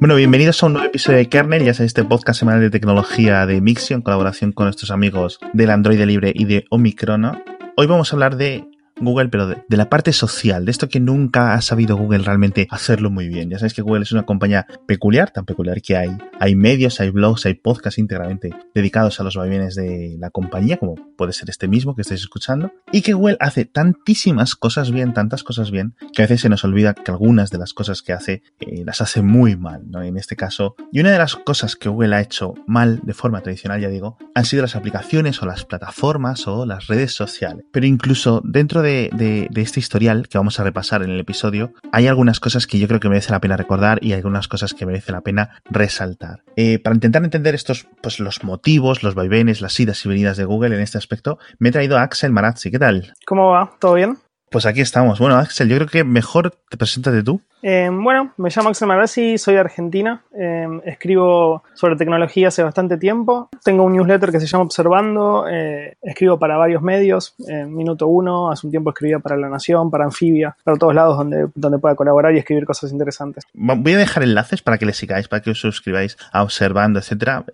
Bueno, bienvenidos a un nuevo episodio de Kernel, ya sabéis, este podcast semanal de tecnología de Mixio en colaboración con nuestros amigos del Android Libre y de Omicron. Hoy vamos a hablar de Google, pero de, la parte social, de esto que nunca ha sabido Google realmente hacerlo muy bien. Ya sabéis que Google es una compañía peculiar, tan peculiar que hay, hay medios, hay blogs, hay podcasts íntegramente dedicados a los vaivenes de la compañía, como puede ser este mismo que estáis escuchando, y que Google hace tantísimas cosas bien, tantas cosas bien, que a veces se nos olvida que algunas de las cosas que hace eh, las hace muy mal, ¿no? En este caso, y una de las cosas que Google ha hecho mal de forma tradicional, ya digo, han sido las aplicaciones o las plataformas o las redes sociales. Pero incluso dentro de de, este historial que vamos a repasar en el episodio, hay algunas cosas que yo creo que merece la pena recordar y algunas cosas que merece la pena resaltar. Eh, para intentar entender estos, pues los motivos, los vaivenes, las idas y venidas de Google en este aspecto, me he traído a Axel Marazzi. ¿Qué tal? ¿Cómo va? ¿Todo bien? Pues aquí estamos. Bueno, Axel, yo creo que mejor te preséntate tú. Eh, bueno, me llamo Axel Marazzi, soy de Argentina, eh, escribo sobre tecnología hace bastante tiempo, tengo un newsletter que se llama Observando, eh, escribo para varios medios, Minuto Uno, hace un tiempo escribía para La Nación, para Anfibia, para todos lados donde, donde pueda colaborar y escribir cosas interesantes. Voy a dejar enlaces para que le sigáis, para que os suscribáis a Observando, etcétera,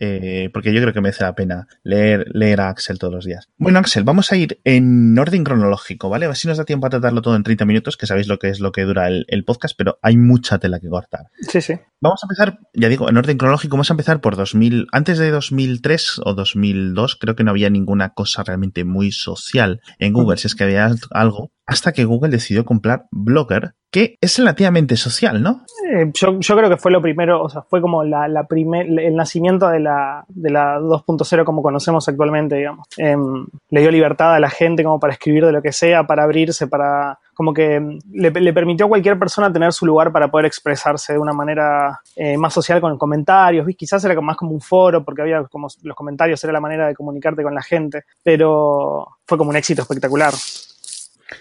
porque yo creo que merece la pena leer, leer a Axel todos los días. Bueno, Axel, vamos a ir en orden cronológico, ¿vale? A si nos da tiempo a tratarlo todo en 30 minutos, que sabéis lo que es lo que dura el podcast, pero hay mucha tela que cortar. Sí, sí. Vamos a empezar, ya digo, en orden cronológico, vamos a empezar por 2000, antes de 2003 o 2002, creo que no había ninguna cosa realmente muy social en Google, si es que había algo, hasta que Google decidió comprar Blogger, que es relativamente social, ¿no? Eh, yo, creo que fue lo primero, o sea, fue como la, la primer, el nacimiento de la, de la 2.0 como conocemos actualmente, digamos. Em, le dio libertad a la gente como para escribir de lo que sea, para abrirse, para como que le, le, permitió a cualquier persona tener su lugar para poder expresarse de una manera eh, más social con comentarios, quizás era más como un foro porque había como los comentarios era la manera de comunicarte con la gente, pero fue como un éxito espectacular.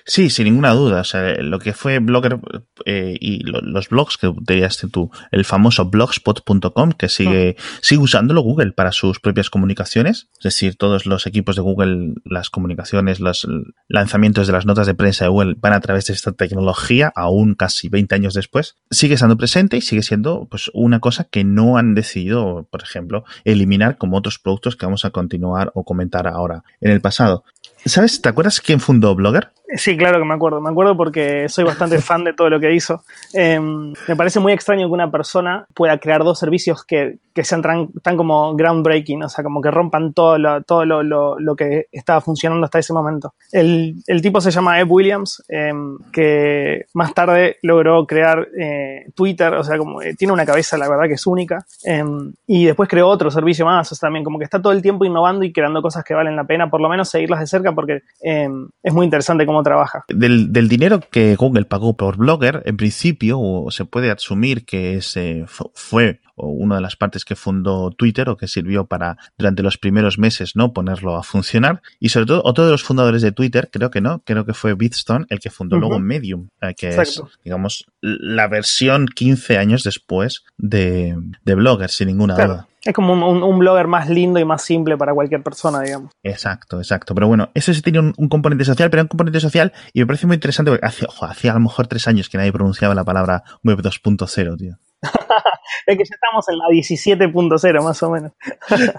Sí, sin ninguna duda. O sea, lo que fue Blogger eh, y los blogs que utilizaste tú, el famoso blogspot.com, que sigue, sigue usándolo Google para sus propias comunicaciones. Es decir, todos los equipos de Google, las comunicaciones, los lanzamientos de las notas de prensa de Google van a través de esta tecnología, aún casi 20 años después. Sigue estando presente y sigue siendo pues una cosa que no han decidido, por ejemplo, eliminar como otros productos que vamos a continuar o comentar ahora en el pasado. ¿Sabes? ¿Te acuerdas quién fundó Blogger? Sí, claro que me acuerdo. Me acuerdo porque soy bastante fan de todo lo que hizo. Em, me parece muy extraño que una persona pueda crear dos servicios que, que sean tan, como groundbreaking, o sea, como que rompan todo lo, todo lo, lo, que estaba funcionando hasta ese momento. El, el tipo se llama Ed Williams, em, que más tarde logró crear eh, Twitter, o sea, como eh, tiene una cabeza, la verdad, que es única. Em, y después creó otro servicio más, o sea, también como que está todo el tiempo innovando y creando cosas que valen la pena, por lo menos seguirlas de cerca, porque es muy interesante cómo trabaja. Del, del, dinero que Google pagó por Blogger, en principio se puede asumir que ese fue una de las partes que fundó Twitter o que sirvió para durante los primeros meses no ponerlo a funcionar. Y sobre todo otro de los fundadores de Twitter creo que no creo que fue Bitstone el que fundó luego Medium eh, que es digamos la versión 15 años después de, de Blogger sin ninguna duda es como un, blogger más lindo y más simple para cualquier persona, digamos. Exacto, exacto. Pero bueno, eso sí tiene un, componente social, pero un componente social y me parece muy interesante porque hacía a lo mejor tres años que nadie pronunciaba la palabra web 2.0, tío. es que ya estamos en la 17.0 más o menos.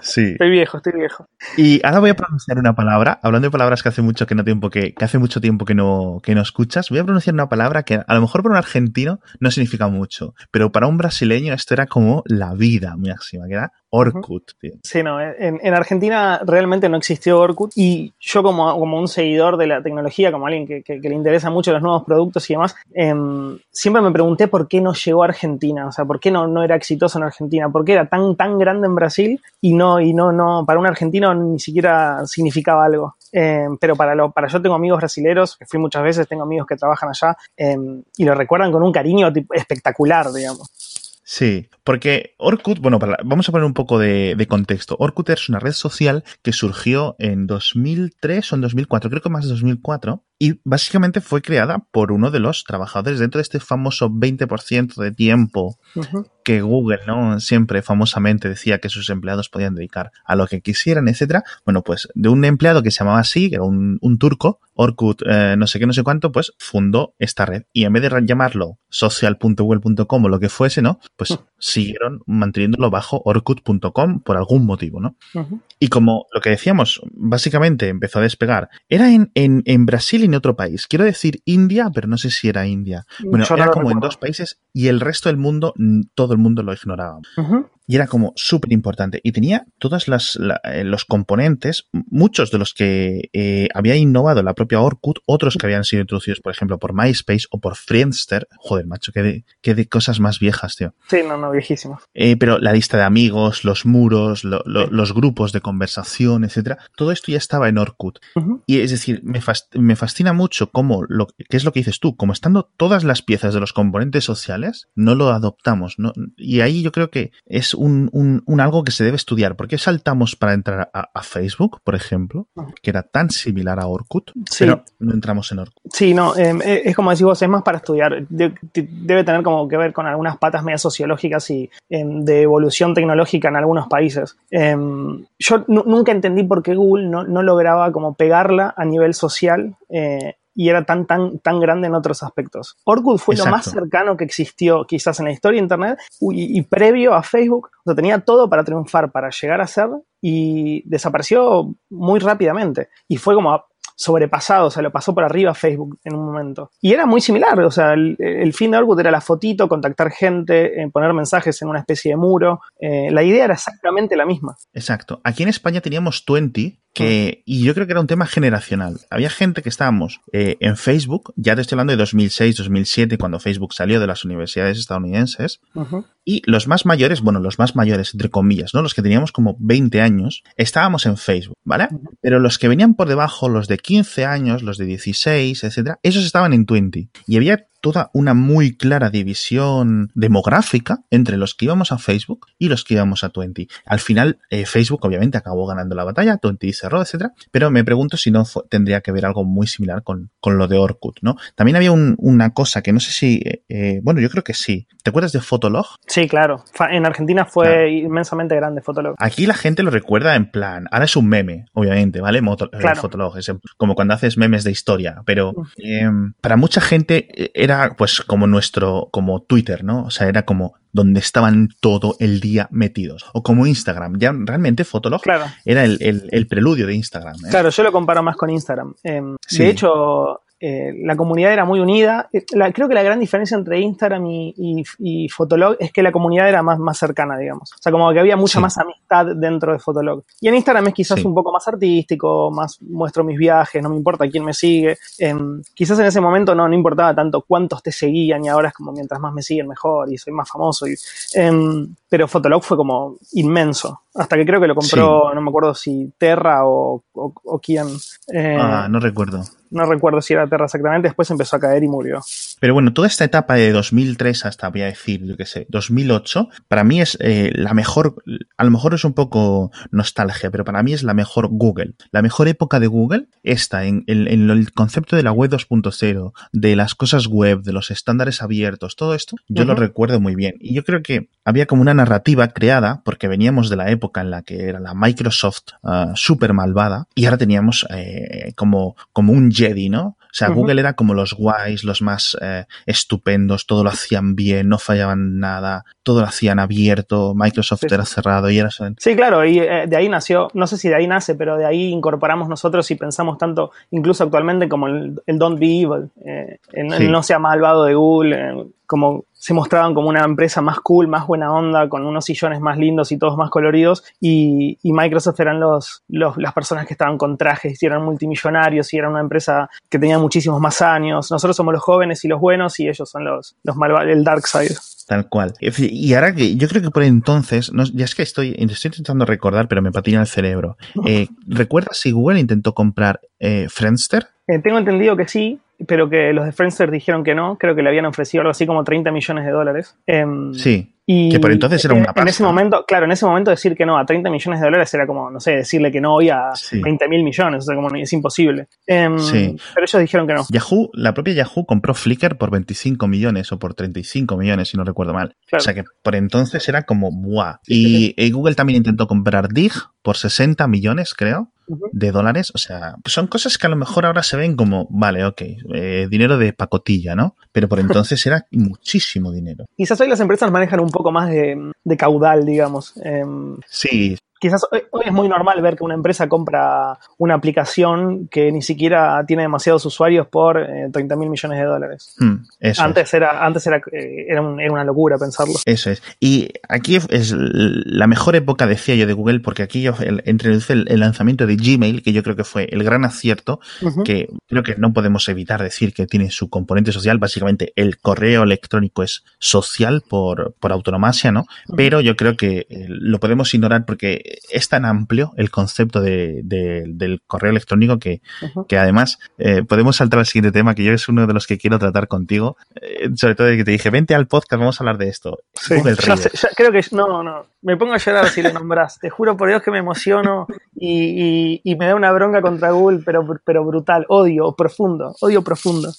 Sí. estoy viejo, estoy viejo. Y ahora voy a pronunciar una palabra, hablando de palabras que hace mucho que no tiempo que, que hace mucho tiempo que no, que no escuchas, voy a pronunciar una palabra que a lo mejor para un argentino no significa mucho, pero para un brasileño esto era como la vida máxima, que era Orkut. Sí, no, en, Argentina realmente no existió Orkut y yo como, como un seguidor de la tecnología, como alguien que, que, le interesa mucho los nuevos productos y demás, em, siempre me pregunté por qué no llegó a Argentina, o sea, por qué no, no era exitoso en Argentina, por qué era tan, tan grande en Brasil y no, y no, no, para un argentino ni siquiera significaba algo. Em, pero para, lo, para yo tengo amigos brasileros, que fui muchas veces, tengo amigos que trabajan allá em, y lo recuerdan con un cariño espectacular, digamos. Sí, porque Orkut, bueno, vamos a poner un poco de, de, contexto. Orkut es una red social que surgió en 2003 o en 2004, creo que más de 2004, y básicamente fue creada por uno de los trabajadores dentro de este famoso 20% de tiempo que Google, ¿no? Siempre famosamente decía que sus empleados podían dedicar a lo que quisieran, etcétera. Bueno, pues de un empleado que se llamaba así, que era un, turco, Orkut, eh, no sé qué, no sé cuánto, pues fundó esta red. Y en vez de llamarlo social.google.com o lo que fuese, ¿no? Pues siguieron manteniéndolo bajo orkut.com por algún motivo, ¿no? Y como lo que decíamos, básicamente empezó a despegar. Era en, en, en Brasil en otro país. Quiero decir India, pero no sé si era India. Bueno, Yo no era como en dos países y el resto del mundo, mm, todo el mundo lo ignoraba. Ujú. Y era como súper importante. Y tenía todos los componentes, muchos de los que eh, había innovado la propia Orkut, otros que habían sido introducidos, por ejemplo, por MySpace o por Friendster. Joder, macho, qué de, qué de cosas más viejas, tío. Sí, no, no, viejísimo. Eh, pero la lista de amigos, los muros, lo- lo- Sí. los grupos de conversación, etcétera, todo esto ya estaba en Orkut. Y es decir, me, me fascina mucho cómo, lo, qué es lo que dices tú, como estando todas las piezas de los componentes sociales, no lo adoptamos. ¿no? Y ahí yo creo que es un, un- un algo que se debe estudiar. ¿Por qué saltamos para entrar a, a Facebook, por ejemplo, que era tan similar a Orkut, Sí. pero no entramos en Orkut? Sí, no, eh, eh, es como decís vos, es más para estudiar. De- de- debe tener como que ver con algunas patas medias sociológicas y em, de evolución tecnológica en algunos países. Em, yo nu- nunca entendí por qué Google no, no lograba como pegarla a nivel social eh, y era tan, tan, tan grande en otros aspectos. Orkut fue lo más cercano que existió quizás en la historia de Internet y, y previo a Facebook, o sea, tenía todo para triunfar, para llegar a ser y desapareció muy rápidamente. Y fue como sobrepasado, o sea, lo pasó por arriba Facebook en un momento. Y era muy similar, o sea, el, el fin de Orkut era la fotito, contactar gente, eh, poner mensajes en una especie de muro. Eh, la idea era exactamente la misma. Exacto. Aquí en España teníamos 20, que, y yo creo que era un tema generacional. Había gente que estábamos eh, en Facebook, ya te estoy hablando de 2006, 2007, cuando Facebook salió de las universidades estadounidenses, y los más mayores, bueno, los más mayores, entre comillas, ¿no? Los que teníamos como 20 años, estábamos en Facebook, ¿vale? Pero los que venían por debajo, los de 15 años, los de 16, etcétera, esos estaban en 20. Y había toda una muy clara división demográfica entre los que íbamos a Facebook y los que íbamos a 20. Al final, eh, Facebook obviamente acabó ganando la batalla, 20 cerró, etcétera, pero me pregunto si no fue- tendría que ver algo muy similar con, con lo de Orkut, ¿no? También había un- una cosa que no sé si, eh, eh, bueno, yo creo que sí. ¿Te acuerdas de Fotolog? Sí, claro. En Argentina fue Claro. inmensamente grande Fotolog. Aquí la gente lo recuerda en plan, ahora es un meme, obviamente, ¿vale? Moto- Claro. Fotolog, es como cuando haces memes de historia, pero eh, para mucha gente eh, era pues como nuestro, como Twitter, ¿no? O sea, era como donde estaban todo el día metidos. O como Instagram, ya realmente Fotolog Claro. era el, el- el preludio de Instagram. ¿eh? Claro, yo lo comparo más con Instagram. Em, Sí. De hecho, eh, la comunidad era muy unida. Eh, la- creo que la gran diferencia entre Instagram y, y- y Fotolog es que la comunidad era más, más cercana, digamos. O sea, como que había mucha Sí. más amistad dentro de Fotolog. Y en Instagram es quizás Sí. un poco más artístico, más muestro mis viajes, no me importa quién me sigue. Em, quizás en ese momento no, no importaba tanto cuántos te seguían y ahora es como mientras más me siguen mejor y soy más famoso. Y, em, pero Fotolog fue como inmenso. Hasta que creo que lo compró, no me acuerdo si Terra o, o, o quién. Eh, Ah, no recuerdo. No recuerdo si era Terra exactamente, después empezó a caer y murió. Pero bueno, toda esta etapa de 2003 hasta, voy a decir, yo qué sé, 2008, para mí es eh, la mejor, a lo mejor es un poco nostalgia, pero para mí es la mejor Google. La mejor época de Google está en, en- en el concepto de la web 2.0, de las cosas web, de los estándares abiertos, todo esto, yo lo recuerdo muy bien. Y yo creo que había como una narrativa creada, porque veníamos de la época en la que era la Microsoft ah, súper malvada, y ahora teníamos eh, como, como un Jedi, ¿no? O sea. Google era como los guays, los más eh, estupendos, todo lo hacían bien, no fallaban nada, todo lo hacían abierto, Microsoft Sí, era cerrado y era... Sí, claro, y eh, de ahí nació, no sé si de ahí nace, pero de ahí incorporamos nosotros y pensamos tanto, incluso actualmente, como el, el Don't Be Evil, eh, el, el no sea malvado de Google, como se mostraban como una empresa más cool, más buena onda, con unos sillones más lindos y todos más coloridos, y, y Microsoft eran los, los- las personas que estaban con trajes y eran multimillonarios y eran una empresa que tenía muchísimos más años. Nosotros somos los jóvenes y los buenos y ellos son los, los malvados, el dark side. Tal cual. Y ahora que yo creo que por entonces, no, ya es que estoy, estoy intentando recordar, pero me patina el cerebro. Eh, ¿Recuerdas si Google intentó comprar eh, Friendster? Eh, tengo entendido que sí, pero que los de Friendster dijeron que no. Creo que le habían ofrecido algo así como 30 millones de dólares. Em, Sí. Y que por entonces era una en, en ese momento, claro, en ese momento decir que no a 30 millones de dólares era como, no sé, decirle que no hoy a Sí. 20 mil millones, o sea, como es imposible. Em, Sí. Pero ellos dijeron que no. Yahoo, la propia Yahoo compró Flickr por 25 millones o por 35 millones, si no recuerdo mal. Claro. O sea que por entonces era como ¡buah! Sí, Y, y Google también intentó comprar Dig por 60 millones, creo, De dólares. O sea, son cosas que a lo mejor ahora se ven como, vale, ok, eh, dinero de pacotilla, ¿no? Pero por entonces era muchísimo dinero. Quizás hoy las empresas manejan un poco más de, de caudal, digamos. Em, Sí, quizás hoy, hoy es muy normal ver que una empresa compra una aplicación que ni siquiera tiene demasiados usuarios por eh, 30 mil millones de dólares. mm, eso. es. Antes era, antes era, eh, era, un- era una locura pensarlo. Eso es. Y aquí es la mejor época, decía yo, de Google, porque aquí yo el- introduce el, el lanzamiento de Gmail, que yo creo que fue el gran acierto, que creo que no podemos evitar decir que tiene su componente social. Básicamente, el correo electrónico es social por, por autonomasia, ¿no? Pero yo creo que eh, lo podemos ignorar porque es tan amplio el concepto de- de- del correo electrónico que, que además eh, podemos saltar al siguiente tema, que yo es uno de los que quiero tratar contigo, eh, sobre todo de que te dije, vente al podcast, vamos a hablar de esto. Sí, Google ya Reader. sé, ya creo que no, no. Me pongo a llorar si lo nombras. Te juro por Dios que me emociono y, y- y me da una bronca contra Google, pero, pero brutal. Odio profundo, odio profundo.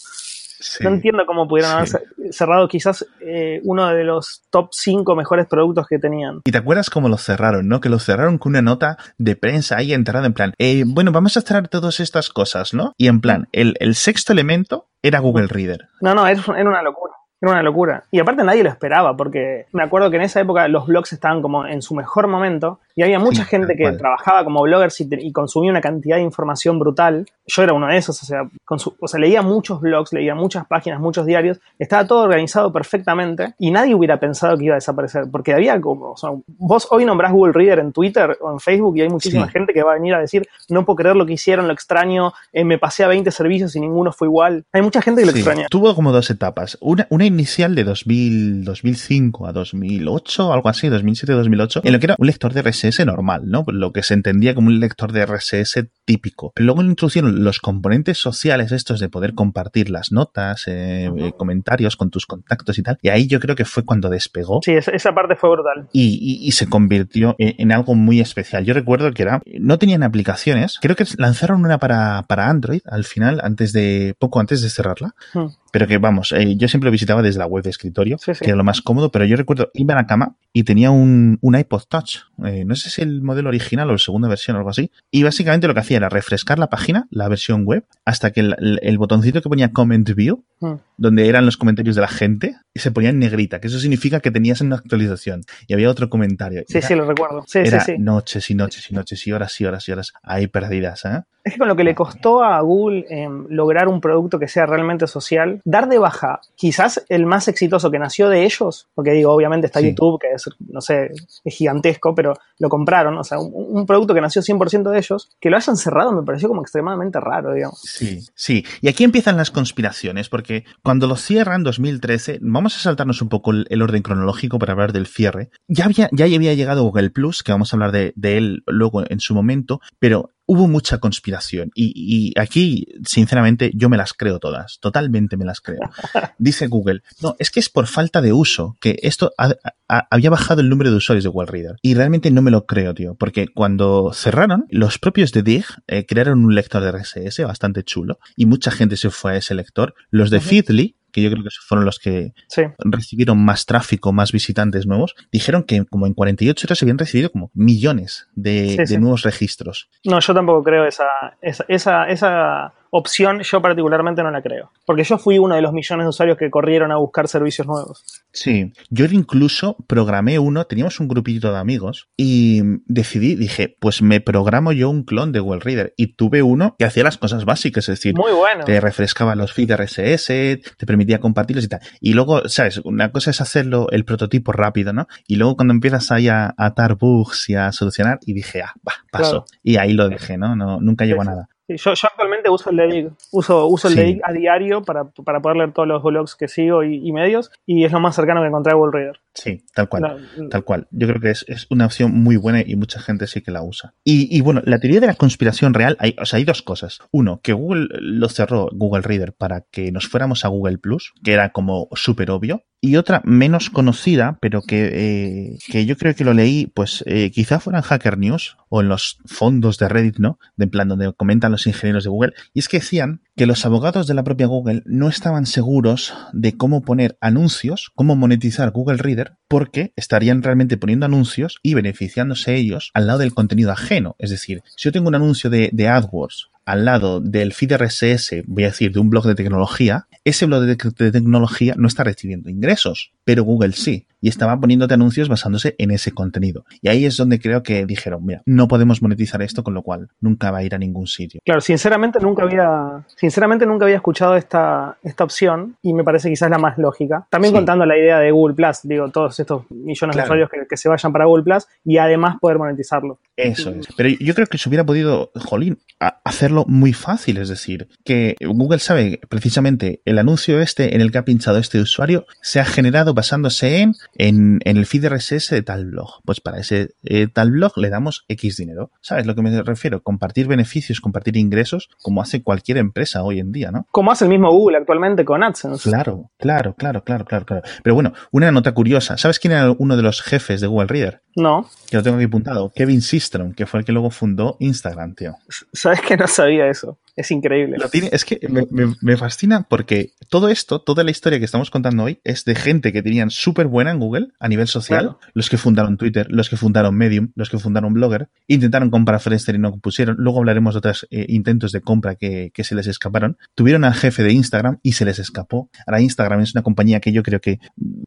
Sí. No entiendo cómo pudieron haber Sí. cerrado quizás eh, uno de los top 5 mejores productos que tenían. Y te acuerdas cómo lo cerraron, ¿no? Que lo cerraron con una nota de prensa ahí enterrada en plan, eh, bueno, vamos a cerrar todas estas cosas, ¿no? Y en plan, el, el sexto elemento era Google Reader. No, no, era una locura. Era una locura. Y aparte nadie lo esperaba, porque me acuerdo que en esa época los blogs estaban como en su mejor momento y había mucha Sí, gente que cual. trabajaba como bloggers y, consumía una cantidad de información brutal. Yo era uno de esos, o sea, consu- o sea, leía muchos blogs, leía muchas páginas, muchos diarios, estaba todo organizado perfectamente y nadie hubiera pensado que iba a desaparecer, porque había como, o sea, vos hoy nombrás Google Reader en Twitter o en Facebook y hay muchísima Sí. gente que va a venir a decir, no puedo creer lo que hicieron, lo extraño, eh, me pasé a 20 servicios y ninguno fue igual. Hay mucha gente que lo Sí, extraña. Tuvo como dos etapas. Una, una inicial de 2000, 2005 a 2008, algo así, 2007-2008, en lo que era un lector de RSS normal, ¿no? Lo que se entendía como un lector de RSS típico. Pero luego introducieron los componentes sociales estos de poder compartir las notas, eh, eh, comentarios con tus contactos y tal. Y ahí yo creo que fue cuando despegó. Sí, esa, parte fue brutal. y, y- y se convirtió en, en algo muy especial. Yo recuerdo que era, no tenían aplicaciones, creo que lanzaron una para, para Android al final, antes de, poco antes de cerrarla, Hmm. pero que vamos, eh, yo siempre lo visitaba desde la web de escritorio, Sí, sí. que era lo más cómodo, pero yo recuerdo, iba a la cama y tenía un, un iPod Touch, eh, no sé si el modelo original o la segunda versión o algo así, y básicamente lo que hacía era refrescar la página, la versión web, hasta que el- el botoncito que ponía Comment View, Hmm. donde eran los comentarios de la gente, y se ponía en negrita, que eso significa que tenías una actualización, y había otro comentario. Sí, Era- sí, lo recuerdo. Sí, era sí, sí. noches y noches y noches y horas y horas y horas ahí perdidas, ¿eh? Es que con lo que le costó a Google em, lograr un producto que sea realmente social, dar de baja quizás el más exitoso que nació de ellos, porque digo, obviamente está. YouTube, que es, no sé, es gigantesco, pero lo compraron, o sea, un, un producto que nació 100% de ellos, que lo hayan cerrado me pareció como extremadamente raro, digamos. Sí, sí. Y aquí empiezan las conspiraciones, porque cuando lo cierran 2013, vamos a saltarnos un poco el, orden cronológico para hablar del cierre. Ya había, ya había llegado Google Plus, que vamos a hablar de él luego en su momento, pero hubo mucha conspiración. Y, y aquí, sinceramente, yo me las creo todas. Totalmente me las creo. Dice Google, no, es que es por falta de uso, que esto ha- ha- había bajado el número de usuarios de Google Reader. Y realmente no me lo creo, tío, porque cuando cerraron, los propios de Dig eh, crearon un lector de RSS bastante chulo y mucha gente se fue a ese lector. Los de. Feedly, que yo creo que fueron los que Sí. recibieron más tráfico, más visitantes nuevos, dijeron que como en 48 horas se habían recibido como millones de, Sí, de sí. nuevos registros. No, yo tampoco creo esa, esa, esa, esa opción, yo particularmente no la creo, porque yo fui uno de los millones de usuarios que corrieron a buscar servicios nuevos. Sí, yo incluso programé uno, teníamos un grupito de amigos y decidí, dije, pues me programo yo un clon de Google Reader y tuve uno que hacía las cosas básicas, es decir, Muy bueno. te refrescaba los feeds RSS, te permitía compartirlos y tal. Y luego, ¿sabes? Una cosa es hacerlo el prototipo rápido, ¿no? Y luego cuando empiezas ahí a atar bugs y a solucionar, y dije, ah, va, paso. Claro. Y ahí lo dejé, ¿no? no nunca llegó a nada. Sí, Yo, yo actualmente uso el de. Uso, uso el Sí. de Dig a diario para, para poder leer todos los blogs que sigo y, y medios. Y es lo más cercano que encontré a Google Reader. Sí, tal cual, tal cual. Yo creo que es, es, una opción muy buena y mucha gente sí que la usa. Y, y, bueno, la teoría de la conspiración real, hay, o sea, hay dos cosas. Uno, que Google lo cerró, Google Reader, para que nos fuéramos a Google Plus, que era como súper obvio. Y otra menos conocida, pero que, eh, que yo creo que lo leí, pues eh, quizá fuera en Hacker News o en los fondos de Reddit, ¿no? De en plan donde comentan los ingenieros de Google. Y es que decían que los abogados de la propia Google no estaban seguros de cómo poner anuncios, cómo monetizar Google Reader, porque estarían realmente poniendo anuncios y beneficiándose ellos al lado del contenido ajeno. Es decir, si yo tengo un anuncio de, AdWords al lado del feed RSS, voy a decir, de un blog de tecnología, ese blog de, tecnología no está recibiendo ingresos, pero Google sí. Y estaba poniéndote anuncios basándose en ese contenido. Y ahí es donde creo que dijeron, mira, no podemos monetizar esto, con lo cual nunca va a ir a ningún sitio. Claro, sinceramente nunca había, sinceramente nunca había escuchado esta, esta opción y me parece quizás la más lógica. También sí. contando la idea de Google Plus, digo, todos estos millones claro. de usuarios que, que, se vayan para Google Plus y además poder monetizarlo. Eso es. Pero yo creo que se hubiera podido, jolín, hacerlo muy fácil. Es decir, que Google sabe precisamente el anuncio este en el que ha pinchado este usuario se ha generado basándose en, en, en el feed RSS de tal blog. Pues para ese eh, tal blog le damos X dinero. ¿Sabes lo que me refiero? Compartir beneficios, compartir ingresos, como hace cualquier empresa hoy en día, ¿no? Como hace el mismo Google actualmente con AdSense. Claro, claro, claro, claro, claro, claro. Pero bueno, una nota curiosa. ¿Sabes quién era uno de los jefes de Google Reader? No. Que lo tengo aquí apuntado. Kevin Systrom, que fue el que luego fundó Instagram, tío. ¿Sabes que no sabía eso? Es increíble. Lo tiene, es que me, me, me, fascina porque todo esto, toda la historia que estamos contando hoy, es de gente que tenían súper buena en Google a nivel social. Claro. Los que fundaron Twitter, los que fundaron Medium, los que fundaron Blogger, intentaron comprar Friendster y no pusieron. Luego hablaremos de otros eh, intentos de compra que, que, se les escaparon. Tuvieron al jefe de Instagram y se les escapó. Ahora Instagram es una compañía que yo creo que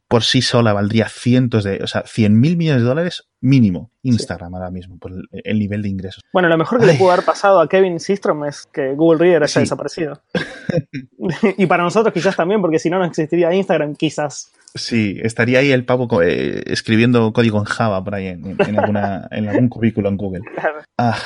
por sí sola valdría cientos de, o sea, 100 mil millones de dólares mínimo Instagram sí. ahora mismo por el, el, nivel de ingresos. Bueno, lo mejor que Ay. le pudo haber pasado a Kevin Systrom es que Google Reader haya sí. desaparecido. y para nosotros quizás también, porque si no, no existiría Instagram, quizás. Sí, estaría ahí el pavo eh, escribiendo código en Java por ahí en, en, alguna, en algún cubículo en Google. Claro. Ah,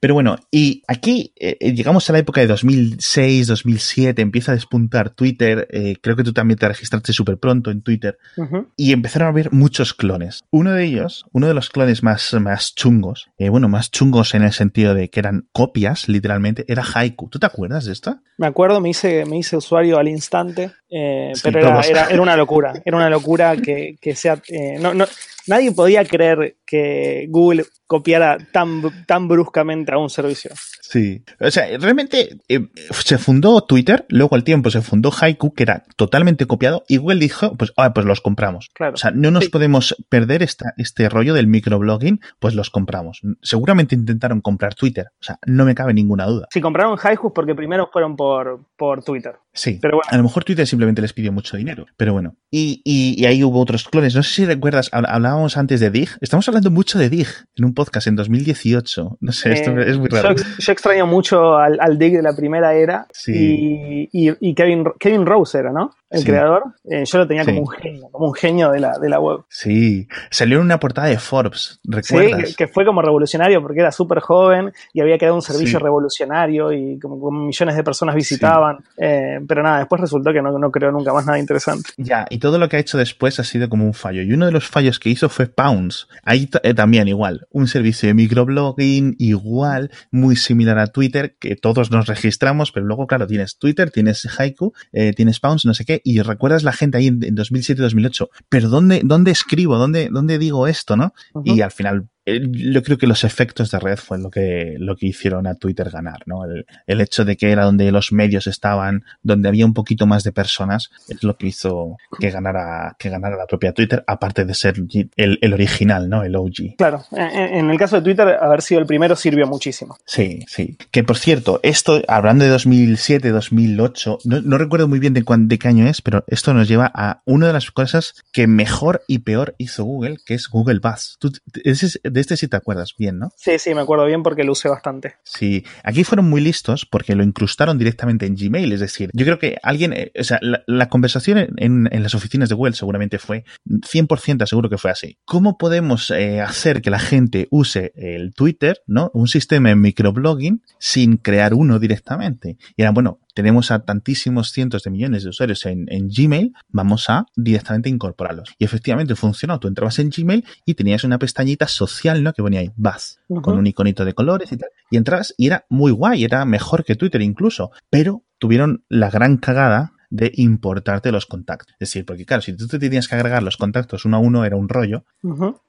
pero bueno, y aquí eh, llegamos a la época de 2006, 2007, empieza a despuntar Twitter, eh, creo que tú también te registraste súper pronto en Twitter, uh -huh. y empezaron a haber muchos clones. Uno de ellos, uno de los clones más, más chungos, eh, bueno, más chungos en el sentido de que eran copias, literalmente, era Haiku. ¿Tú te acuerdas de esto? Me acuerdo, me hice, me hice usuario al instante, eh, sí, pero era, era, era, una locura, era una locura que, que sea... Eh, no, no, nadie podía creer que Google copiara tan, tan bruscamente a un servicio. Sí. O sea, realmente eh, se fundó Twitter, luego al tiempo se fundó Haiku, que era totalmente copiado, y Google dijo, pues, ah, pues los compramos. Claro. O sea, no nos sí. podemos perder esta, este rollo del microblogging, pues los compramos. Seguramente intentaron comprar Twitter. O sea, no me cabe ninguna duda. Si compraron Haiku porque primero fueron por, por Twitter. Sí. Pero bueno. A lo mejor Twitter simplemente les pidió mucho dinero. Pero bueno. Y, y, y ahí hubo otros clones. No sé si recuerdas, hablábamos antes de Dig. Estamos hablando mucho de Dig en un podcast en 2018. No sé, esto eh, es muy raro. Yo, yo extraño mucho al, al, Dig de la primera era. Sí. Y, y, y Kevin, Kevin Rose era, ¿no? El sí. creador. Eh, yo lo tenía sí. como un genio, como un genio de la, de la web. Sí. Salió en una portada de Forbes, ¿recuerdas? Sí, que, que fue como revolucionario porque era súper joven y había creado un servicio sí. revolucionario y como, como, millones de personas visitaban. Eh, pero nada, después resultó que no, no creo nunca más nada interesante. Ya, y todo lo que ha hecho después ha sido como un fallo. Y uno de los fallos que hizo fue Pounce. Ahí eh, también igual, un servicio de microblogging igual, muy similar a Twitter, que todos nos registramos, pero luego, claro, tienes Twitter, tienes Haiku, eh, tienes Pounce, no sé qué, y recuerdas la gente ahí en, en 2007-2008, pero ¿dónde, ¿dónde escribo? ¿Dónde, ¿Dónde digo esto? ¿no? Uh -huh. Y al final yo creo que los efectos de red fue lo que, lo que hicieron a Twitter ganar, ¿no? El, el, hecho de que era donde los medios estaban, donde había un poquito más de personas, es lo que hizo que ganara, que ganara la propia Twitter, aparte de ser el, el original, ¿no? El OG. Claro, en, en, el caso de Twitter, haber sido el primero sirvió muchísimo. Sí, sí. Que por cierto, esto, hablando de 2007, 2008, no, no recuerdo muy bien de, cuán, de qué año es, pero esto nos lleva a una de las cosas que mejor y peor hizo Google, que es Google Buzz. Tú, ese, de este sí te acuerdas bien, ¿no? Sí, sí, me acuerdo bien porque lo usé bastante. Sí, aquí fueron muy listos porque lo incrustaron directamente en Gmail, es decir, yo creo que alguien, eh, o sea, la, la conversación en, en, las oficinas de Google seguramente fue 100% seguro que fue así. ¿Cómo podemos eh, hacer que la gente use el Twitter, ¿no? Un sistema de microblogging sin crear uno directamente. Y era, bueno, tenemos a tantísimos cientos de millones de usuarios en, Gmail, vamos a directamente incorporarlos. Y efectivamente funcionó. Tú entrabas en Gmail y tenías una pestañita social, ¿no? Que ponía ahí, Buzz, con un iconito de colores y tal. Y entrabas y era muy guay, era mejor que Twitter incluso. Pero tuvieron la gran cagada de importarte los contactos. Es decir, porque claro, si tú te tenías que agregar los contactos uno a uno era un rollo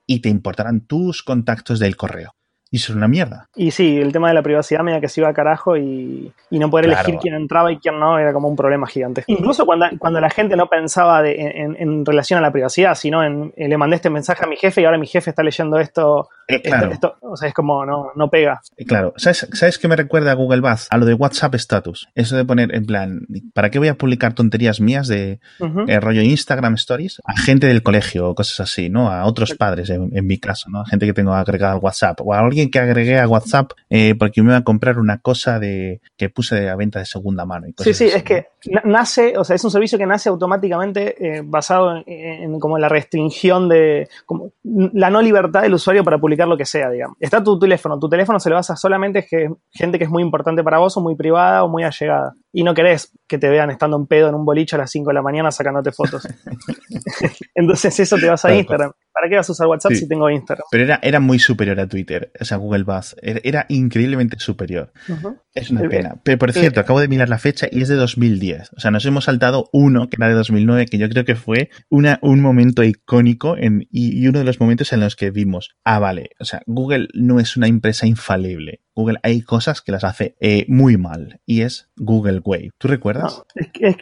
y te importarán tus contactos del correo. Y eso es una mierda. Y sí, el tema de la privacidad media que se iba a carajo y, no poder elegir quién entraba y quién no era como un problema gigante. Incluso cuando, cuando la gente no pensaba en, relación a la privacidad, sino en eh, le mandé este mensaje a mi jefe y ahora mi jefe está leyendo esto. Eh, esto, o sea, es como no, no pega. Eh, claro. ¿Sabes, ¿Sabes qué me recuerda a Google Bath? A lo de WhatsApp Status. Eso de poner en plan, ¿para qué voy a publicar tonterías mías de rollo Instagram Stories? A gente del colegio o cosas así, ¿no? A otros padres, en, mi caso, ¿no? A gente que tengo agregada al WhatsApp o a alguien que agregué a WhatsApp eh, porque me iba a comprar una cosa de que puse a venta de segunda mano. sí, sí, es que nace, o sea, es un servicio que nace automáticamente eh, basado en, como la restricción de como la no libertad del usuario para publicar lo que sea, digamos. Está tu teléfono, tu teléfono se lo basa solamente que gente que es muy importante para vos o muy privada o muy allegada. Y no querés que te vean estando en pedo en un boliche a las 5 de la mañana sacándote fotos. Entonces eso te vas a Instagram. ¿Para qué vas a usar WhatsApp si tengo Instagram? Pero era, era muy superior a Twitter, o sea, Google Buzz. Era, increíblemente superior. Es una pena. Pero por cierto, acabo de mirar la fecha y es de 2010. O sea, nos hemos saltado uno que era de 2009, que yo creo que fue una, un momento icónico en, y, y uno de los momentos en los que vimos, ah, vale, o sea, Google no es una empresa infalible. Google hay cosas que las hace eh, muy mal y es Google Wave. ¿Tú recuerdas?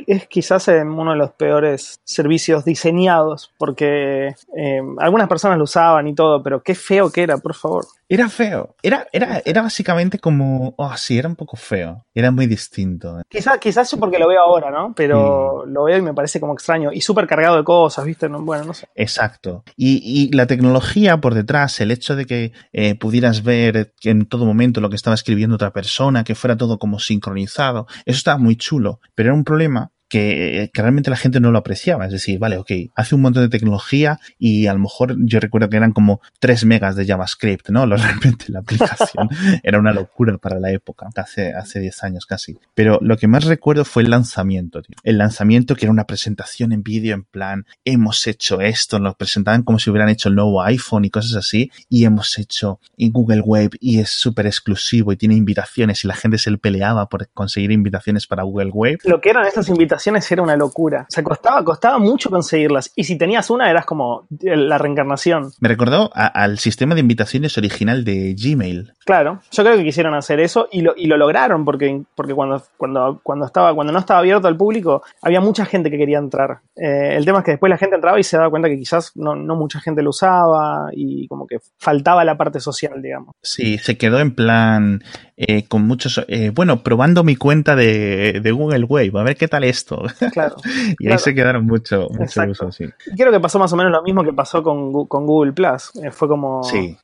es, quizás uno de los peores servicios diseñados porque eh, algunas personas lo usaban y todo, pero qué feo que era, por favor. Era feo. Era, era, era básicamente como. Oh, sí, era un poco feo. Era muy distinto. Quizás quizás porque lo veo ahora, ¿no? Pero lo veo y me parece como extraño. Y súper cargado de cosas, ¿viste? bueno, no sé. Exacto. Y, y, la tecnología por detrás, el hecho de que eh, pudieras ver en todo momento lo que estaba escribiendo otra persona, que fuera todo como sincronizado, eso estaba muy chulo. Pero era un problema que, realmente la gente no lo apreciaba. Es decir, vale, ok, hace un montón de tecnología y a lo mejor yo recuerdo que eran como 3 megas de JavaScript, ¿no? Realmente la aplicación era una locura para la época, hace, hace 10 años casi. Pero lo que más recuerdo fue el lanzamiento, tío. El lanzamiento que era una presentación en vídeo en plan, hemos hecho esto, nos presentaban como si hubieran hecho el nuevo iPhone y cosas así, y hemos hecho en Google Web y es súper exclusivo y tiene invitaciones y la gente se le peleaba por conseguir invitaciones para Google Web. Lo que eran esas invitaciones era una locura. O sea, costaba, costaba mucho conseguirlas. Y si tenías una, eras como la reencarnación. Me recordó al sistema de invitaciones original de Gmail. Claro, yo creo que quisieron hacer eso y lo, y lo lograron, porque, porque cuando, cuando, cuando, estaba, cuando no estaba abierto al público, había mucha gente que quería entrar. Eh, el tema es que después la gente entraba y se daba cuenta que quizás no, no mucha gente lo usaba y como que faltaba la parte social, digamos. Sí, se quedó en plan eh, con muchos, eh, bueno, probando mi cuenta de, de, Google Wave, a ver qué tal esto. Claro. y ahí se quedaron mucho, mucho uso, sí. Creo que pasó más o menos lo mismo que pasó con, con Google Plus. Eh, fue como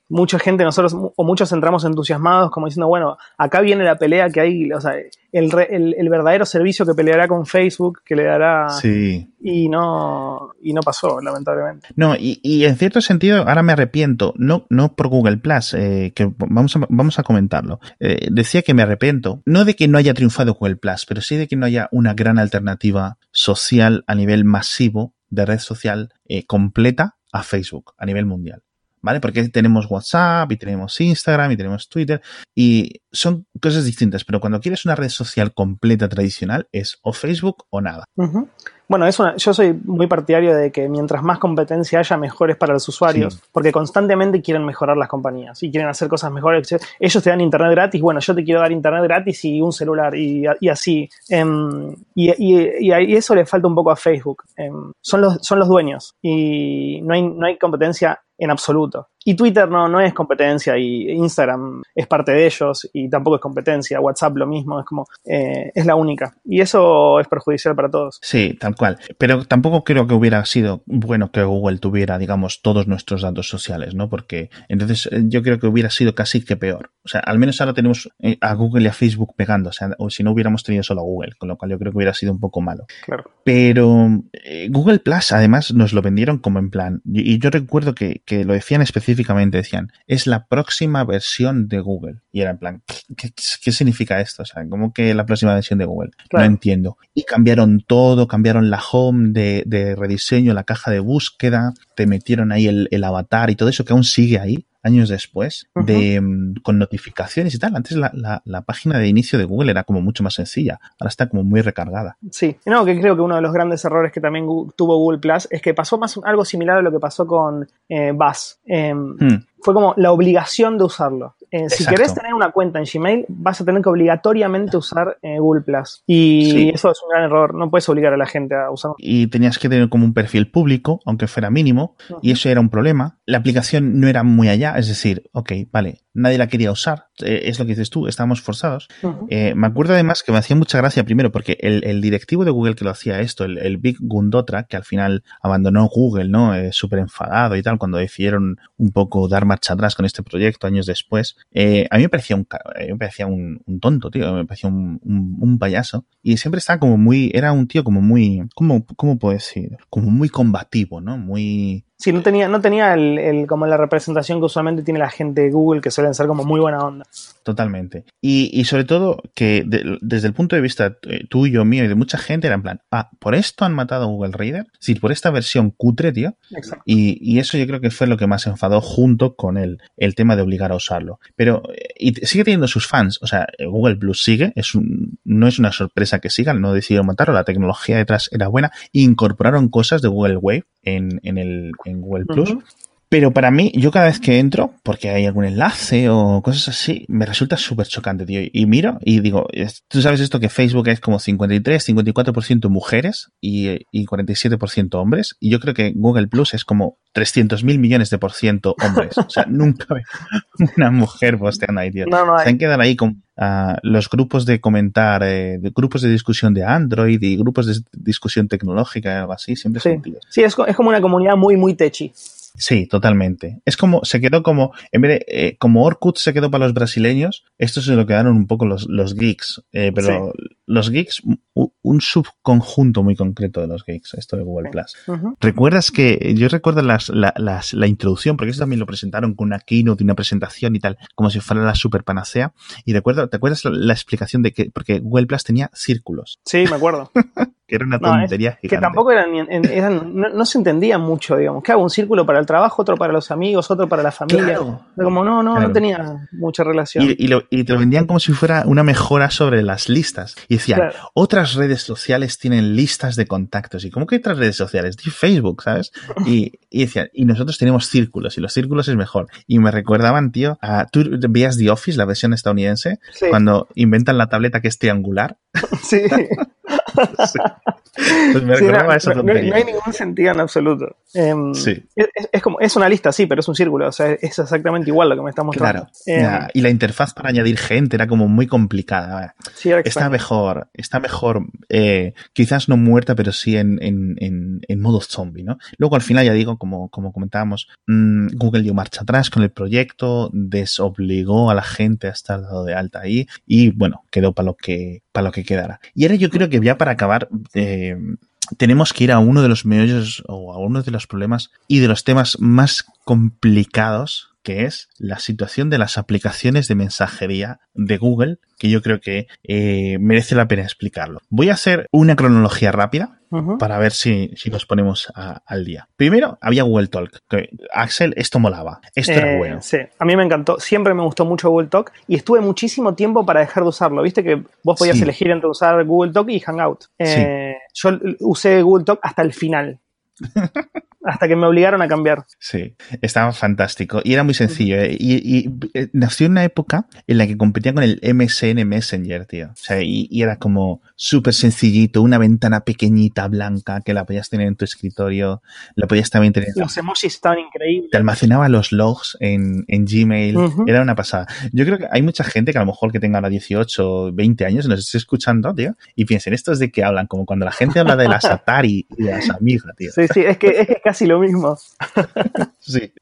mucha gente, nosotros, o muchos entramos entusiasmados, como diciendo, bueno, acá viene la pelea que hay, o sea, el, el, el verdadero servicio que peleará con Facebook, que le dará. Sí. Y no, y no pasó, lamentablemente. No, y, y en cierto sentido, ahora me arrepiento, no, no por Google Plus, que vamos a, vamos a comentarlo. Eh, decía que me arrepiento, no de que no haya triunfado Google Plus, pero sí de que no haya una gran alternativa social a nivel masivo de red social eh, completa a Facebook a nivel mundial. ¿Vale? Porque tenemos WhatsApp y tenemos Instagram y tenemos Twitter y son cosas distintas, pero cuando quieres una red social completa tradicional es o Facebook o nada. Bueno, es yo soy muy partidario de que mientras más competencia haya, mejores para los usuarios, porque constantemente quieren mejorar las compañías y quieren hacer cosas mejores. Ellos te dan internet gratis, bueno, yo te quiero dar internet gratis y un celular y, así. Em, y, y, eso le falta un poco a Facebook. Em, son, los, son los dueños y no hay, no hay competencia en absoluto. Y Twitter no, no es competencia y Instagram es parte de ellos y tampoco es competencia. WhatsApp lo mismo, es como, eh, es la única. Y eso es perjudicial para todos. Sí, tal cual. Pero tampoco creo que hubiera sido bueno que Google tuviera, digamos, todos nuestros datos sociales, ¿no? Porque entonces eh, yo creo que hubiera sido casi que peor. O sea, al menos ahora tenemos eh, a Google y a Facebook pegando, o sea, o si no hubiéramos tenido solo a Google, con lo cual yo creo que hubiera sido un poco malo. Claro. Pero Google Plus, además, nos lo vendieron como en plan, y, yo recuerdo que, que lo decían específicamente decían, es la próxima versión de Google. Y era en plan, ¿qué, qué significa esto? O sea, ¿cómo que la próxima versión de Google? No entiendo. Y cambiaron todo, cambiaron la home de, de, rediseño, la caja de búsqueda, te metieron ahí el, el avatar y todo eso que aún sigue ahí años después, de, mm, con notificaciones y tal. Antes la, la, la, página de inicio de Google era como mucho más sencilla, ahora está como muy recargada. Sí, no, que creo que uno de los grandes errores que también tuvo Google Plus es que pasó más algo similar a lo que pasó con eh, Buzz. Eh, hmm. Fue como la obligación de usarlo. Eh, si querés tener una cuenta en Gmail, vas a tener que obligatoriamente usar eh, Google Plus. Y eso es un gran error. No puedes obligar a la gente a usarlo. Y tenías que tener como un perfil público, aunque fuera mínimo, y eso era un problema. La aplicación no era muy allá, es decir, ok, vale, nadie la quería usar. Eh, es lo que dices tú, estábamos forzados. eh, me acuerdo además que me hacía mucha gracia primero porque el, el directivo de Google que lo hacía esto, el, el Big Gundotra, que al final abandonó Google, ¿no? Eh, Súper enfadado y tal, cuando decidieron un poco dar marcha atrás con este proyecto años después, eh, a mí me parecía un, me parecía un, un, tonto, tío, me parecía un, un, un, payaso. Y siempre estaba como muy, era un tío como muy, ¿cómo, cómo puedo decir? Como muy combativo, ¿no? Muy, Sí, no tenía, no tenía el, el, como la representación que usualmente tiene la gente de Google, que suelen ser como muy buena onda. Totalmente. Y, y sobre todo que de, desde el punto de vista tuyo, mío y de mucha gente era en plan, ah, por esto han matado a Google Reader, sí, por esta versión cutre, tío. Exacto. Y, y, eso yo creo que fue lo que más enfadó junto con el, el tema de obligar a usarlo. Pero, y sigue teniendo sus fans, o sea, Google Plus sigue, es un, no es una sorpresa que sigan, no decidieron matarlo, la tecnología detrás era buena, incorporaron cosas de Google Wave en, en el en Google Plus. Uh -huh. Pero para mí, yo cada vez que entro, porque hay algún enlace o cosas así, me resulta súper chocante, tío. Y miro y digo, tú sabes esto que Facebook es como 53, 54% mujeres y, y 47% hombres. Y yo creo que Google Plus es como 300 mil millones de por ciento hombres. O sea, nunca veo una mujer posteando ahí, tío. No, no Se han quedado ahí con uh, los grupos de comentar, eh, de grupos de discusión de Android y grupos de discusión tecnológica, algo así, siempre sí. son tíos. Sí, es, es como una comunidad muy, muy techy. Sí, totalmente. Es como, se quedó como, en vez de, eh, como Orkut se quedó para los brasileños, esto se lo quedaron un poco los, los geeks, eh, pero sí. los geeks, un subconjunto muy concreto de los geeks, esto de Google Plus. Uh -huh. ¿Recuerdas que, yo recuerdo las, la, las, la introducción, porque eso también lo presentaron con una keynote y una presentación y tal, como si fuera la super panacea, y recuerdo, ¿te acuerdas la, la explicación de que, porque Google Plus tenía círculos? Sí, me acuerdo. que era una tontería no, es, Que tampoco eran, eran no, no, se entendía mucho, digamos. Que hago un círculo para el trabajo, otro para los amigos, otro para la familia. Claro. Como no, no, claro. no tenía mucha relación. Y, y, lo, y, te lo vendían como si fuera una mejora sobre las listas. Y decían, claro. otras redes sociales tienen listas de contactos. ¿Y cómo que otras redes sociales? Di Facebook, ¿sabes? Y, y decían, y nosotros tenemos círculos, y los círculos es mejor. Y me recordaban, tío, a, tú veías The Office, la versión estadounidense, sí. cuando inventan la tableta que es triangular. Sí. Pues me sí, no, no, no, hay ningún sentido en absoluto. Eh, sí. Es, es, como, es una lista, sí, pero es un círculo. O sea, es exactamente igual lo que me está mostrando. Claro. Eh, y la interfaz para añadir gente era como muy complicada. Sí, era está mejor, está mejor, eh, quizás no muerta, pero sí en, en, en, en, modo zombie, ¿no? Luego al final, ya digo, como, como comentábamos, mmm, Google dio marcha atrás con el proyecto, desobligó a la gente a estar dado de alta ahí y bueno, quedó para lo que, para lo que quedara. Y ahora yo creo que ya para acabar, eh, tenemos que ir a uno de los meollos o a uno de los problemas y de los temas más complicados que es la situación de las aplicaciones de mensajería de Google, que yo creo que eh, merece la pena explicarlo. Voy a hacer una cronología rápida uh -huh. para ver si, si nos ponemos a, al día. Primero, había Google Talk. Que, Axel, esto molaba. Esto eh, era bueno. Sí, a mí me encantó. Siempre me gustó mucho Google Talk y estuve muchísimo tiempo para dejar de usarlo. Viste que vos podías sí. elegir entre usar Google Talk y Hangout. Eh, sí. Yo usé Google Talk hasta el final. hasta que me obligaron a cambiar. Sí, estaba fantástico y era muy sencillo. ¿eh? Y, y, y, nació en una época en la que competía con el MSN Messenger, tío. O sea, y, y era como súper sencillito, una ventana pequeñita, blanca, que la podías tener en tu escritorio, la podías también tener. Los emojis estaban increíbles. Te almacenaba los logs en, en Gmail, uh -huh. era una pasada. Yo creo que hay mucha gente que a lo mejor que tenga ahora 18 o 20 años nos esté escuchando, tío, y piensen, esto es de qué hablan, como cuando la gente habla de las Atari y de las Amiga, tío. Sí, sí, es que es casi lo mismo. sí.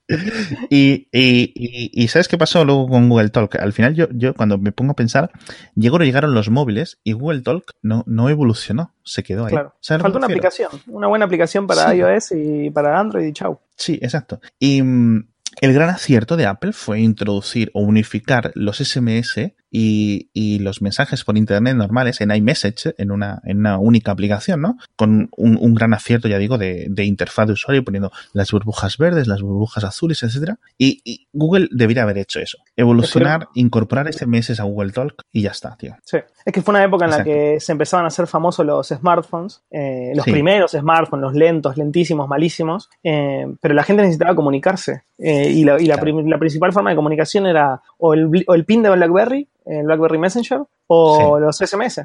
Y, y, y, y, ¿sabes qué pasó luego con Google Talk? Al final yo, yo cuando me pongo a pensar, llegó, llegaron los móviles y Google Talk no, no evolucionó, se quedó ahí. Claro. Falta una aplicación, una buena aplicación para sí. iOS y para Android y chau. Sí, exacto. Y, mm, el gran acierto de Apple fue introducir o unificar los SMS y, y, los mensajes por internet normales en iMessage en una, en una única aplicación, ¿no? Con un, un gran acierto, ya digo, de, de, interfaz de usuario, poniendo las burbujas verdes, las burbujas azules, etcétera. Y, y Google debería haber hecho eso. Evolucionar, Pero, incorporar SMS a Google Talk y ya está, tío. Sí. Es que fue una época en Exacto. la que se empezaban a hacer famosos los smartphones, eh, los sí. primeros smartphones, los lentos, lentísimos, malísimos, eh, pero la gente necesitaba comunicarse. Eh, y la, y la, claro. la, principal forma de comunicación era o el, o el pin de BlackBerry en BlackBerry Messenger o sí. los SMS.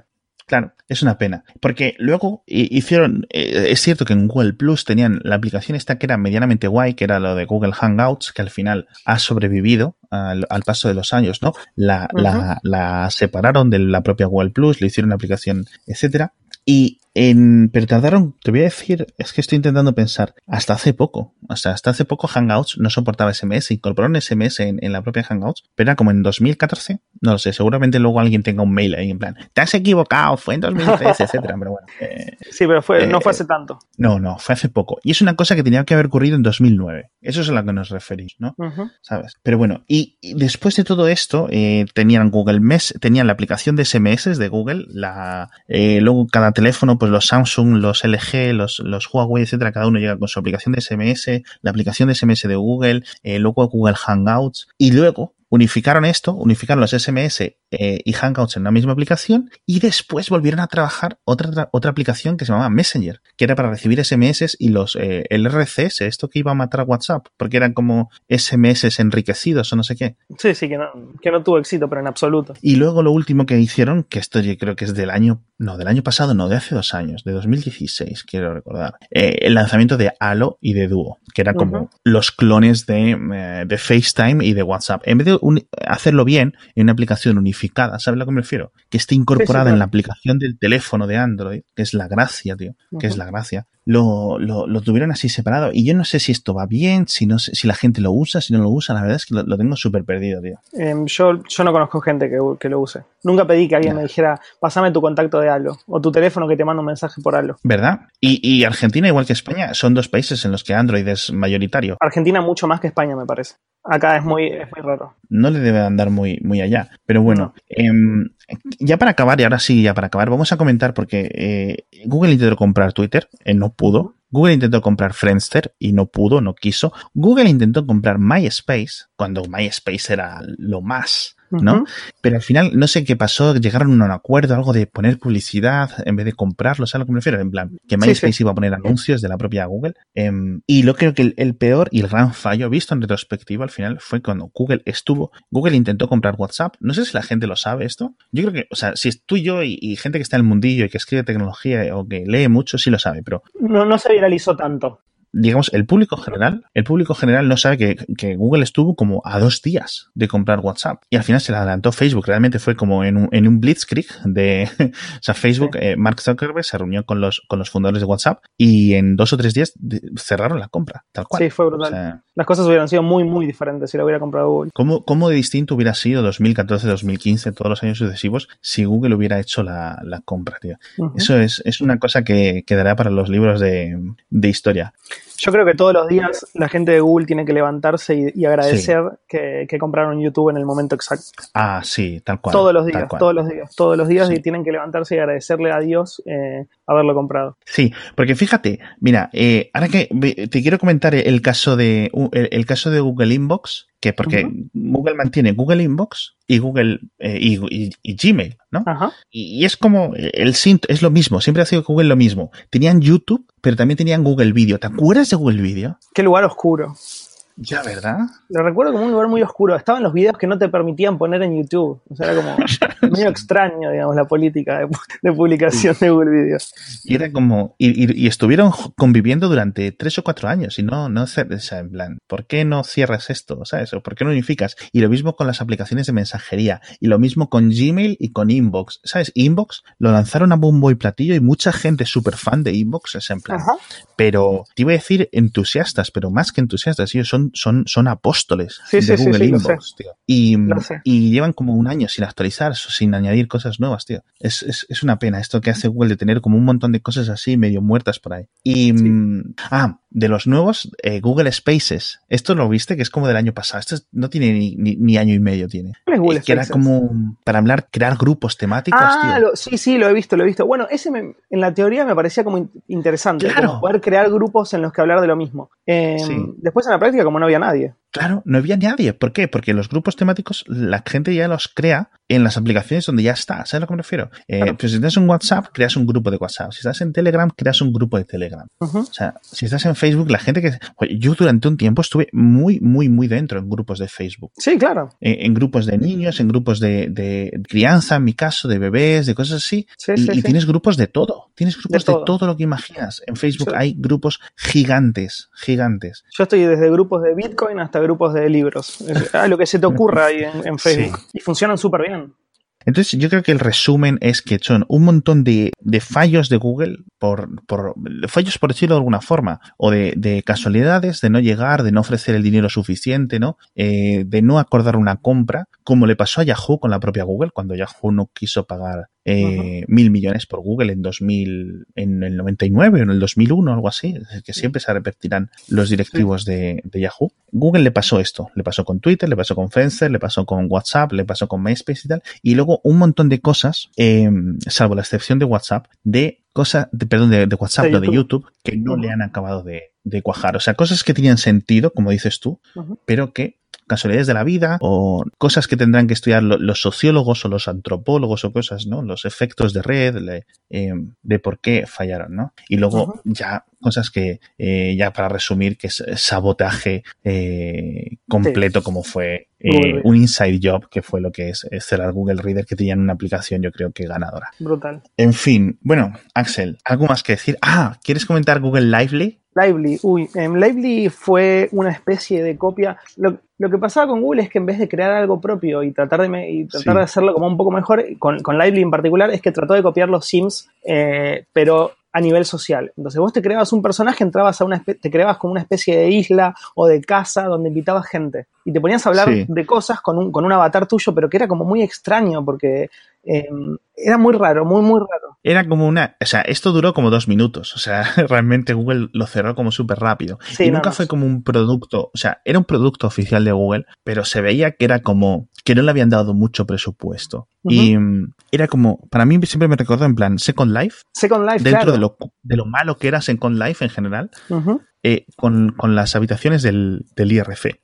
Claro, es una pena. Porque luego hicieron, eh, es cierto que en Google Plus tenían la aplicación esta que era medianamente guay, que era lo de Google Hangouts, que al final ha sobrevivido al, al paso de los años, ¿no? La, uh -huh. la, la, separaron de la propia Google Plus, le hicieron una aplicación, etcétera. Y en, pero tardaron, te voy a decir, es que estoy intentando pensar, hasta hace poco, o sea, hasta hace poco Hangouts no soportaba SMS, incorporaron SMS en, en, la propia Hangouts, pero era como en 2014, no lo sé, seguramente luego alguien tenga un mail ahí en plan, te has equivocado, fue en 2013, etcétera, pero bueno. Eh, sí, pero fue, eh, no fue hace tanto. No, no, fue hace poco. Y es una cosa que tenía que haber ocurrido en 2009. Eso es a lo que nos referís, ¿no? Uh -huh. ¿Sabes? Pero bueno, y, y, después de todo esto, eh, tenían Google Mess, tenían la aplicación de SMS de Google, la, eh, luego cada teléfono, pues los Samsung, los LG, los, los Huawei, etcétera, cada uno llega con su aplicación de SMS, la aplicación de SMS de Google, eh, luego Google Hangouts, y luego unificaron esto, unificaron los SMS eh, y Hangouts en una misma aplicación y después volvieron a trabajar otra, otra aplicación que se llamaba Messenger, que era para recibir SMS y los eh, el RCS, esto que iba a matar a WhatsApp, porque eran como SMS enriquecidos o no sé qué. Sí, sí, que no, que no tuvo éxito, pero en absoluto. Y luego lo último que hicieron, que esto yo creo que es del año, no, del año pasado, no, de hace dos años, de 2016, quiero recordar, eh, el lanzamiento de Halo y de Duo, que eran como uh -huh. los clones de, eh, de FaceTime y de WhatsApp. En vez de un, hacerlo bien en una aplicación unificada, ¿sabes a lo que me refiero? Que esté incorporada sí, sí, en la aplicación del teléfono de Android, que es la gracia, tío, que uh -huh. es la gracia. Lo, lo, lo, tuvieron así separado. Y yo no sé si esto va bien, si no si la gente lo usa, si no lo usa, la verdad es que lo, lo tengo súper perdido, tío. Eh, yo, yo no conozco gente que, que, lo use. Nunca pedí que alguien no. me dijera, pásame tu contacto de Halo, o tu teléfono que te manda un mensaje por Halo. ¿Verdad? Y, y Argentina, igual que España, son dos países en los que Android es mayoritario. Argentina mucho más que España, me parece. Acá es muy, es muy raro. No le debe andar muy, muy allá. Pero bueno, no. eh, ya para acabar, y ahora sí, ya para acabar, vamos a comentar porque eh, Google intentó comprar Twitter, eh, no pudo. Google intentó comprar Friendster y no pudo, no quiso. Google intentó comprar MySpace cuando MySpace era lo más. ¿No? Uh -huh. Pero al final, no sé qué pasó, llegaron a un acuerdo, algo de poner publicidad en vez de comprarlo, ¿sabes a lo que me refiero? En plan, que MySpace sí, sí. iba a poner anuncios de la propia Google. Eh, y lo creo que el, el, peor y el gran fallo visto en retrospectiva al final fue cuando Google estuvo, Google intentó comprar WhatsApp. No sé si la gente lo sabe esto. Yo creo que, o sea, si es tú y yo y, y gente que está en el mundillo y que escribe tecnología o que lee mucho, sí lo sabe, pero... No, no se viralizó tanto digamos, el público general, el público general no sabe que, que, Google estuvo como a dos días de comprar WhatsApp y al final se le adelantó Facebook. Realmente fue como en un, en un blitzkrieg de, o sea, Facebook, eh, Mark Zuckerberg se reunió con los, con los fundadores de WhatsApp y en dos o tres días cerraron la compra, tal cual. Sí, fue brutal. O sea, Las cosas hubieran sido muy, muy diferentes si lo hubiera comprado Google. ¿Cómo, cómo de distinto hubiera sido 2014, 2015, todos los años sucesivos si Google hubiera hecho la, la compra, tío? Uh -huh. Eso es, es una cosa que quedará para los libros de, de historia. Yo creo que todos los días la gente de Google tiene que levantarse y, y agradecer sí. que, que, compraron YouTube en el momento exacto. Ah, sí, tal cual. Todos los días, todos los días, todos los días sí. y tienen que levantarse y agradecerle a Dios eh, haberlo comprado. Sí, porque fíjate, mira, eh, ahora que te quiero comentar el caso de el, el caso de Google Inbox, que porque uh -huh. Google mantiene Google Inbox y Google eh, y, y, y, Gmail, ¿no? Y, y, es como el Sint es lo mismo, siempre ha sido Google lo mismo. Tenían YouTube, pero también tenían Google Video. ¿Te acuerdas de Google Video? Qué lugar oscuro. Ya, ¿verdad? Lo recuerdo como un lugar muy oscuro. Estaban los videos que no te permitían poner en YouTube. O sea, era como medio extraño, digamos, la política de, de publicación de Google Videos. Y era como. Y, y, y, estuvieron conviviendo durante tres o cuatro años. Y no, no, o sea, en plan, ¿por qué no cierras esto? ¿Sabes? ¿O por qué no unificas? Y lo mismo con las aplicaciones de mensajería. Y lo mismo con Gmail y con Inbox. ¿Sabes? Inbox lo lanzaron a bombo y platillo y mucha gente súper fan de Inbox es en plan. Ajá. Pero te iba a decir entusiastas, pero más que entusiastas, ellos son son, son, apóstoles sí, de sí, Google sí, Inbox, tío. Y, y, llevan como un año sin actualizar, sin añadir cosas nuevas, tío. Es, es, es, una pena esto que hace Google de tener como un montón de cosas así medio muertas por ahí. Y, ah, de los nuevos eh, Google Spaces. Esto lo viste, que es como del año pasado. Esto no tiene ni, ni, año y medio, tiene. ¿Cuál es Google que era como para hablar, crear grupos temáticos. Ah, sí, sí, lo he visto, lo he visto. Bueno, ese en la teoría me parecía como interesante. Claro. poder crear grupos en los que hablar de lo mismo. Em, después en la práctica, como no había nadie. Claro, no había nadie. ¿Por qué? Porque los grupos temáticos la gente ya los crea en las aplicaciones donde ya está. ¿Sabes a lo que me refiero? Eh, pues si estás en WhatsApp, creas un grupo de WhatsApp. Si estás en Telegram, creas un grupo de Telegram. O sea, si estás en Facebook, la gente que... Yo durante un tiempo estuve muy, muy, muy dentro en grupos de Facebook. Sí, claro. En, grupos de niños, en grupos de, crianza, en mi caso, de bebés, de cosas así. y, tienes grupos de todo. Tienes grupos de todo. lo que imaginas. En Facebook hay grupos gigantes, gigantes. Yo estoy desde grupos de Bitcoin hasta grupos de libros. Ah, lo que se te ocurra ahí en, Facebook. Y funcionan súper bien. Entonces, yo creo que el resumen es que son un montón de, fallos de Google, por, fallos por decirlo de alguna forma, o de, casualidades, de no llegar, de no ofrecer el dinero suficiente, ¿no? Eh, de no acordar una compra, como le pasó a Yahoo con la propia Google, cuando Yahoo no quiso pagar eh, mil millones por Google en 2000, en el 99 o en el 2001, algo así, es que siempre se repetirán los directivos de, Yahoo. Google le pasó esto, le pasó con Twitter, le pasó con Friendster, le pasó con WhatsApp, le pasó con MySpace y tal, y luego un montón de cosas, eh, salvo la excepción de WhatsApp, de cosas, de, perdón, de, WhatsApp, de, de YouTube, que no le han acabado de, cuajar. O sea, cosas que tenían sentido, como dices tú, pero que casualidades de la vida o cosas que tendrán que estudiar los sociólogos o los antropólogos o cosas, ¿no? Los efectos de red, eh, de por qué fallaron, ¿no? Y luego ya cosas que, eh, ya para resumir, que es sabotaje eh, completo como fue un inside job, que fue lo que es, cerrar Google Reader, que tenían una aplicación yo creo que ganadora. Brutal. En fin, bueno, Axel, ¿algo más que decir? Ah, ¿quieres comentar Google Lively? Lively, uy, um, Lively fue una especie de copia. Lo, que pasaba con Google es que en vez de crear algo propio y tratar de, y tratar de hacerlo como un poco mejor, con, con, Lively en particular, es que trató de copiar los Sims, eh, pero a nivel social. Entonces vos te creabas un personaje, entrabas a una te creabas como una especie de isla o de casa donde invitabas gente y te ponías a hablar de cosas con un, con un avatar tuyo, pero que era como muy extraño porque em, era muy raro, muy, muy raro. Era como una, o sea, esto duró como dos minutos, o sea, realmente Google lo cerró como súper rápido. y nunca fue como un producto, o sea, era un producto oficial de Google, pero se veía que era como que no le habían dado mucho presupuesto. Y mm, era como, para mí siempre me recordó en plan Second Life. Second Life, Dentro de, lo, de lo malo que era Second Life en general, eh, con, con, las habitaciones del, del IRC.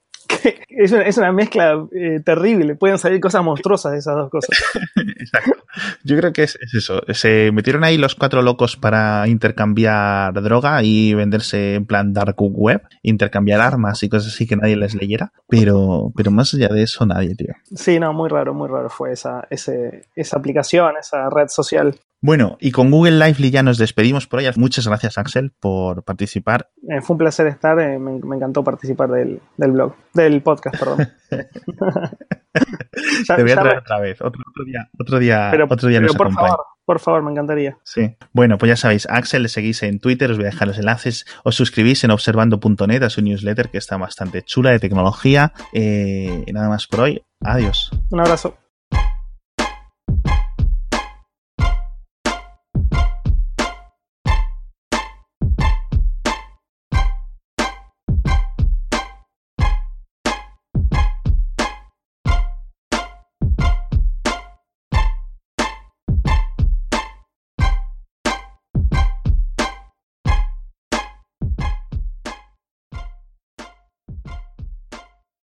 Es, una, mezcla eh, terrible. Pueden salir cosas monstruosas de esas dos cosas. Exacto. Yo creo que es, eso. Se metieron ahí los cuatro locos para intercambiar droga y venderse en plan dark web, intercambiar armas y cosas así que nadie les leyera. Pero, pero más allá de eso, nadie, tío. Sí, no, muy raro, muy raro fue esa, ese, esa aplicación, esa red social. Bueno, y con Google Lively ya nos despedimos por hoy. Muchas gracias, Axel, por participar. Eh, fue un placer estar, eh, me, encantó participar del, blog, del podcast, perdón. Te voy a traer otra vez, otro, día, otro día, pero, otro día nos por favor, por favor, me encantaría. Sí. Bueno, pues ya sabéis, Axel le seguís en Twitter, os voy a dejar los enlaces, os suscribís en observando.net a su newsletter que está bastante chula de tecnología. Eh, y nada más por hoy. Adiós. Un abrazo.